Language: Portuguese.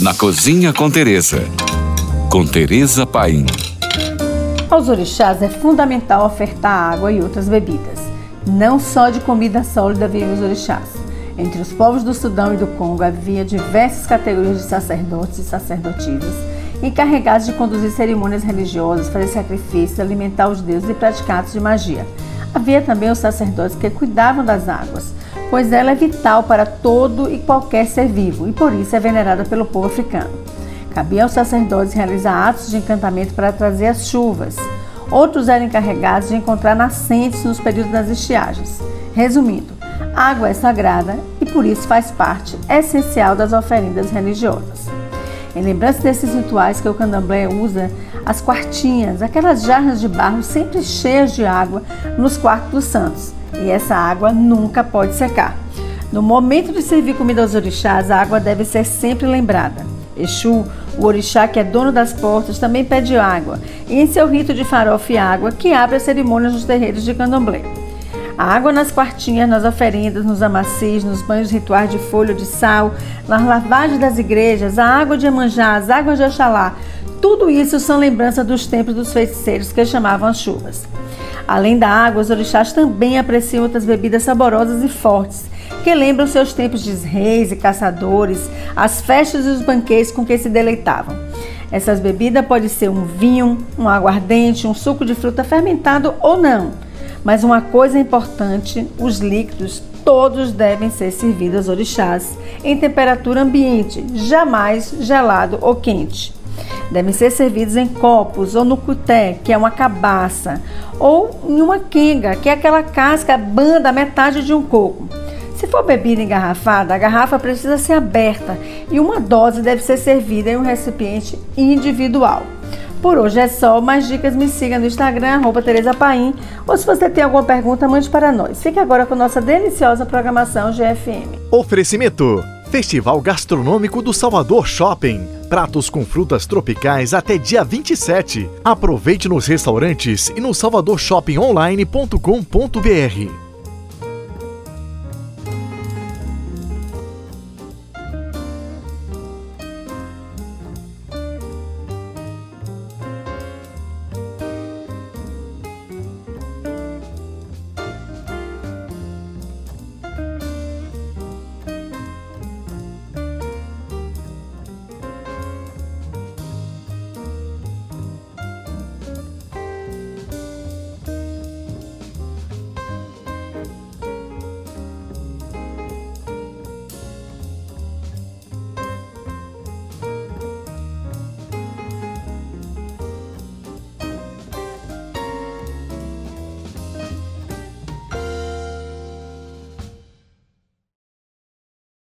na Cozinha com Teresa. Com Teresa Paim. Aos orixás é fundamental ofertar água e outras bebidas. Não só de comida sólida vivem os orixás. Entre os povos do Sudão e do Congo havia diversas categorias de sacerdotes e sacerdotisas encarregados de conduzir cerimônias religiosas, fazer sacrifícios, alimentar os deuses e praticar atos de magia. Havia também os sacerdotes que cuidavam das águas, pois ela é vital para todo e qualquer ser vivo e por isso é venerada pelo povo africano. Cabia aos sacerdotes realizar atos de encantamento para trazer as chuvas. Outros eram encarregados de encontrar nascentes nos períodos das estiagens. Resumindo, a água é sagrada e por isso faz parte essencial das oferendas religiosas. Em lembrança desses rituais que o candomblé usa, as quartinhas, aquelas jarras de barro sempre cheias de água nos quartos dos santos e essa água nunca pode secar. No momento de servir comida aos orixás, a água deve ser sempre lembrada. Exu, o orixá que é dono das portas, também pede água, e em seu rito de farofa e água, que abre as cerimônias nos terreiros de candomblé. A água nas quartinhas, nas oferendas, nos amacis, nos banhos rituais de folha de sal, nas lavagens das igrejas, a água de Emanjá, as águas de Oxalá, tudo isso são lembranças dos tempos dos feiticeiros que chamavam as chuvas. Além da água, os orixás também apreciam outras bebidas saborosas e fortes, que lembram seus tempos de reis e caçadores, as festas e os banquetes com que se deleitavam. Essas bebidas podem ser um vinho, um aguardente, um suco de fruta fermentado ou não. Mas uma coisa importante, os líquidos todos devem ser servidos aos orixás em temperatura ambiente, jamais gelado ou quente. Devem ser servidos em copos ou no cuté, que é uma cabaça, ou em uma quenga, que é aquela casca banda metade de um coco. Se for bebida engarrafada, a garrafa precisa ser aberta e uma dose deve ser servida em um recipiente individual. Por hoje é só. Mais dicas me siga no Instagram, arroba Tereza Paim. Ou se você tem alguma pergunta, mande para nós. Fique agora com nossa deliciosa programação GFM. Oferecimento Festival Gastronômico do Salvador Shopping. Pratos com frutas tropicais até dia 27. Aproveite nos restaurantes e no salvadorshoppingonline.com.br.